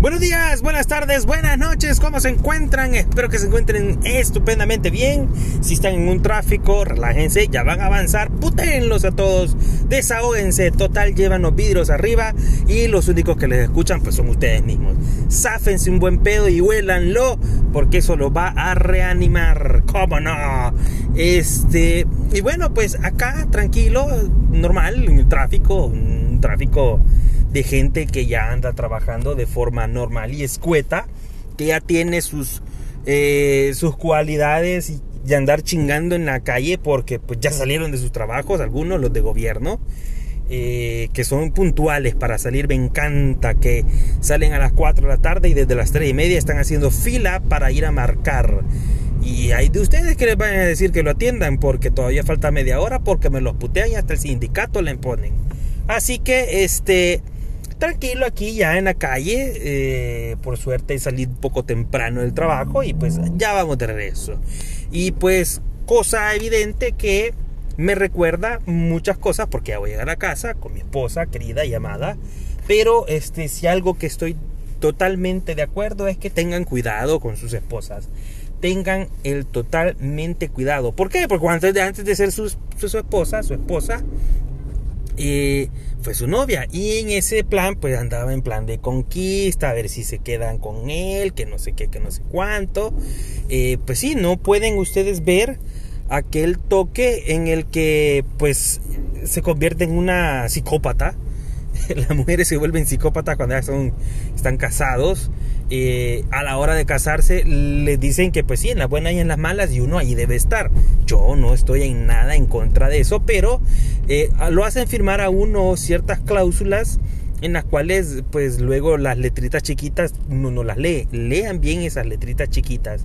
Buenos días, buenas tardes, buenas noches, ¿cómo se encuentran? Espero que se encuentren estupendamente bien. Si están en un tráfico, relájense, ya van a avanzar, putenlos a todos, desahóguense, total, llevan los vidrios arriba y los únicos que les escuchan pues son ustedes mismos. Sáfense un buen pedo y huélanlo, porque eso lo va a reanimar, ¿cómo no? Este, y bueno, pues acá tranquilo, normal, en el tráfico, un tráfico de gente que ya anda trabajando de forma normal y escueta, que ya tiene sus, eh, sus cualidades y, andar chingando en la calle porque pues ya salieron de sus trabajos, algunos los de gobierno. Eh, que son puntuales para salir, me encanta que salen a las 4 de la tarde y desde las 3 y media están haciendo fila para ir a marcar. Y hay de ustedes que les van a decir que lo atiendan porque todavía falta media hora porque me los putean y hasta el sindicato le imponen. Así que este tranquilo aquí ya en la calle. Eh, por suerte salí un poco temprano del trabajo y pues ya vamos de regreso. Y pues cosa evidente que me recuerda muchas cosas porque ya voy a llegar a casa con mi esposa querida y amada. Pero este, si algo que estoy totalmente de acuerdo es que tengan cuidado con sus esposas. Tengan el totalmente cuidado. ¿Por qué? Porque antes de, antes de ser su, su esposa, su esposa, y fue su novia. Y en ese plan, pues andaba en plan de conquista, a ver si se quedan con él, que no sé qué, que no sé cuánto. Eh, pues sí, no pueden ustedes ver aquel toque en el que pues se convierte en una psicópata. Las mujeres se vuelven psicópatas cuando ya son, están casados. Eh, a la hora de casarse les dicen que pues sí, en las buenas y en las malas y uno ahí debe estar. Yo no estoy en nada en contra de eso, pero eh, lo hacen firmar a uno ciertas cláusulas en las cuales pues luego las letritas chiquitas uno no las lee. Lean bien esas letritas chiquitas.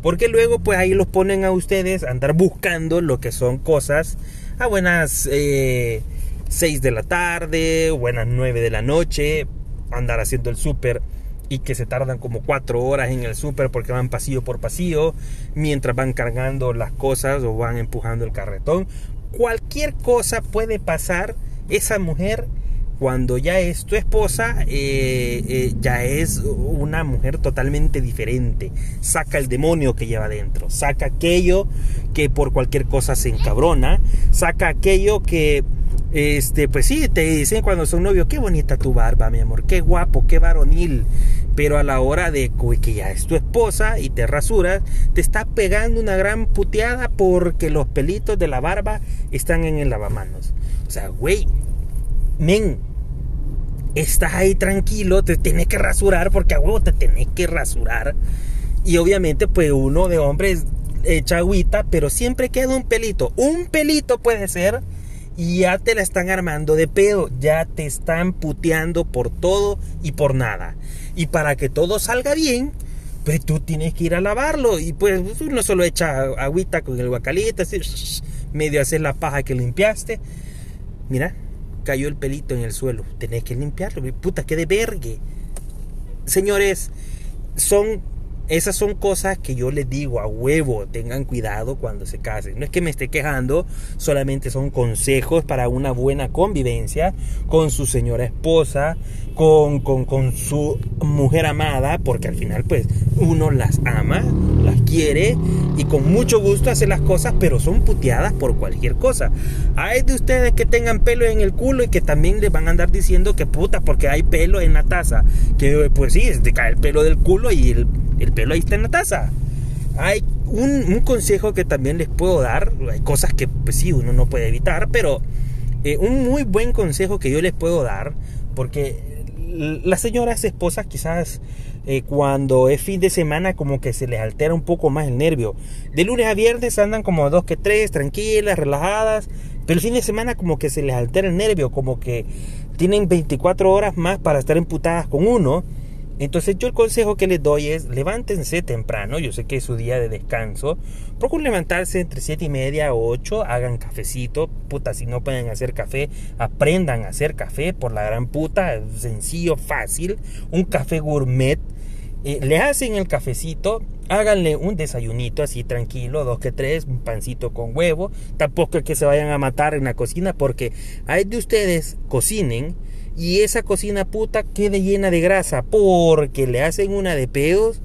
Porque luego pues ahí los ponen a ustedes a andar buscando lo que son cosas a buenas eh, 6 de la tarde, buenas 9 de la noche, andar haciendo el súper y que se tardan como cuatro horas en el súper porque van pasillo por pasillo mientras van cargando las cosas o van empujando el carretón. Cualquier cosa puede pasar. Esa mujer cuando ya es tu esposa, eh, eh, ya es una mujer totalmente diferente. Saca el demonio que lleva dentro, saca aquello que por cualquier cosa se encabrona, saca aquello que, este, pues sí, te dicen cuando son novio, qué bonita tu barba, mi amor, qué guapo, qué varonil. Pero a la hora de que ya es tu esposa y te rasuras, te está pegando una gran puteada porque los pelitos de la barba están en el lavamanos. O sea, güey, men, estás ahí tranquilo, te tienes que rasurar porque a huevo te tenés que rasurar. Y obviamente, pues uno de hombres echa agüita, pero siempre queda un pelito. Un pelito puede ser y ya te la están armando de pedo, ya te están puteando por todo y por nada. Y para que todo salga bien, pues tú tienes que ir a lavarlo y pues uno solo echa agüita con el guacalito, así, medio hacer la paja que limpiaste. Mira, cayó el pelito en el suelo, tenés que limpiarlo, puta, que de vergue. Señores, son esas son cosas que yo les digo a huevo, tengan cuidado cuando se casen. No es que me esté quejando, solamente son consejos para una buena convivencia con su señora esposa, con, con, con su mujer amada, porque al final pues uno las ama, las quiere y con mucho gusto hace las cosas, pero son puteadas por cualquier cosa. Hay de ustedes que tengan pelo en el culo y que también les van a andar diciendo que puta porque hay pelo en la taza. Que pues sí, te cae el pelo del culo y el el pelo ahí está en la taza. Hay un, consejo que también les puedo dar, hay cosas que pues sí uno no puede evitar, pero eh, un muy buen consejo que yo les puedo dar, porque las señoras esposas quizás eh, cuando es fin de semana como que se les altera un poco más el nervio. De lunes a viernes andan como dos que tres, tranquilas, relajadas, pero el fin de semana como que se les altera el nervio, como que tienen 24 horas más para estar emputadas con uno entonces yo el consejo que les doy es levántense temprano, yo sé que es su día de descanso, procuren levantarse entre 7 y media o 8, hagan cafecito, puta, si no pueden hacer café, aprendan a hacer café por la gran puta, sencillo, fácil, un café gourmet, eh, le hacen el cafecito, háganle un desayunito así tranquilo, dos que tres, un pancito con huevo, tampoco es que se vayan a matar en la cocina porque hay de ustedes cocinen y esa cocina puta quede llena de grasa porque le hacen una de pedos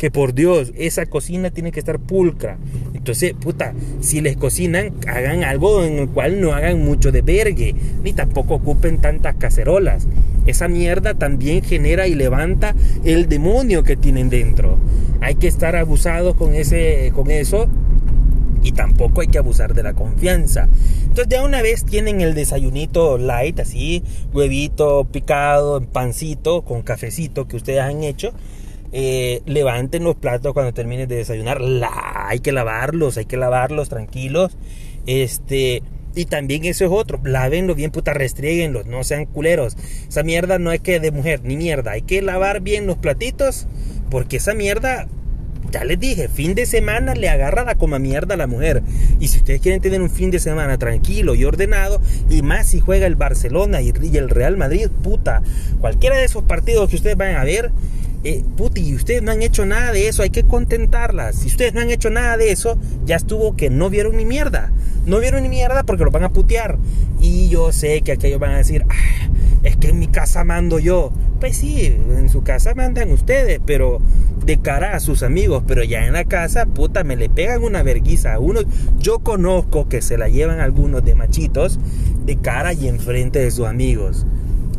que por Dios, esa cocina tiene que estar pulcra. Entonces, puta, si les cocinan, hagan algo en el cual no hagan mucho de vergue, ni tampoco ocupen tantas cacerolas. Esa mierda también genera y levanta el demonio que tienen dentro. Hay que estar abusados con, ese, con eso y tampoco hay que abusar de la confianza. Entonces de una vez tienen el desayunito light, así, huevito picado, pancito, con cafecito que ustedes han hecho eh, levanten los platos cuando terminen de desayunar. La, hay que lavarlos, hay que lavarlos tranquilos. Este, y también eso es otro, lávenlo bien, puta, restrieguenlos, no sean culeros. Esa mierda no hay que de mujer, ni mierda. Hay que lavar bien los platitos, porque esa mierda, ya les dije, fin de semana le agarra la coma mierda a la mujer. Y si ustedes quieren tener un fin de semana tranquilo y ordenado, y más si juega el Barcelona y el Real Madrid, puta, cualquiera de esos partidos que ustedes vayan a ver, eh, puti, ustedes no han hecho nada de eso, hay que contentarlas. Si ustedes no han hecho nada de eso, ya estuvo que no vieron ni mierda. No vieron ni mierda porque lo van a putear. Y yo sé que aquellos van a decir, ah, es que en mi casa mando yo. Pues sí, en su casa mandan ustedes, pero de cara a sus amigos. Pero ya en la casa, puta, me le pegan una verguiza a uno. Yo conozco que se la llevan algunos de machitos de cara y enfrente de sus amigos.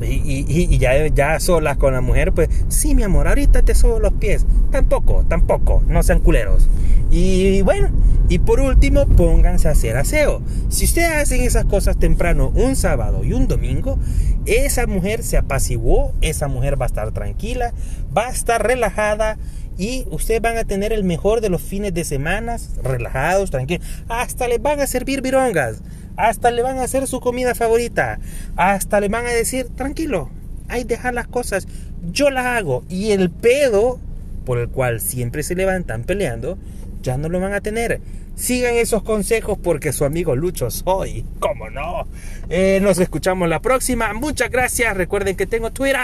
Y, ya, ya solas con la mujer, pues sí, mi amor, ahorita te sobo los pies. Tampoco, tampoco, no sean culeros. Y bueno, y por último, pónganse a hacer aseo. Si ustedes hacen esas cosas temprano un sábado y un domingo, esa mujer se apaciguó, esa mujer va a estar tranquila, va a estar relajada y ustedes van a tener el mejor de los fines de semana, relajados, tranquilos. Hasta les van a servir virongas. Hasta le van a hacer su comida favorita. Hasta le van a decir, tranquilo, hay dejar las cosas. Yo las hago. Y el pedo por el cual siempre se levantan peleando, ya no lo van a tener. Sigan esos consejos porque su amigo Lucho soy. ¿Cómo no? Eh, nos escuchamos la próxima. Muchas gracias. Recuerden que tengo Twitter.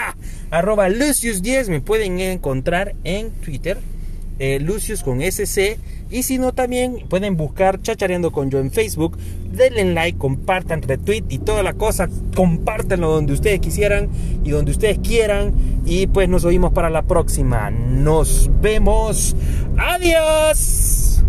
Arroba Lucius10. Me pueden encontrar en Twitter. Eh, Lucius con SC y si no, también pueden buscar Chachareando con yo en Facebook. Denle like, compartan, retweet y toda la cosa. Compártanlo donde ustedes quisieran y donde ustedes quieran. Y pues nos oímos para la próxima. Nos vemos. Adiós.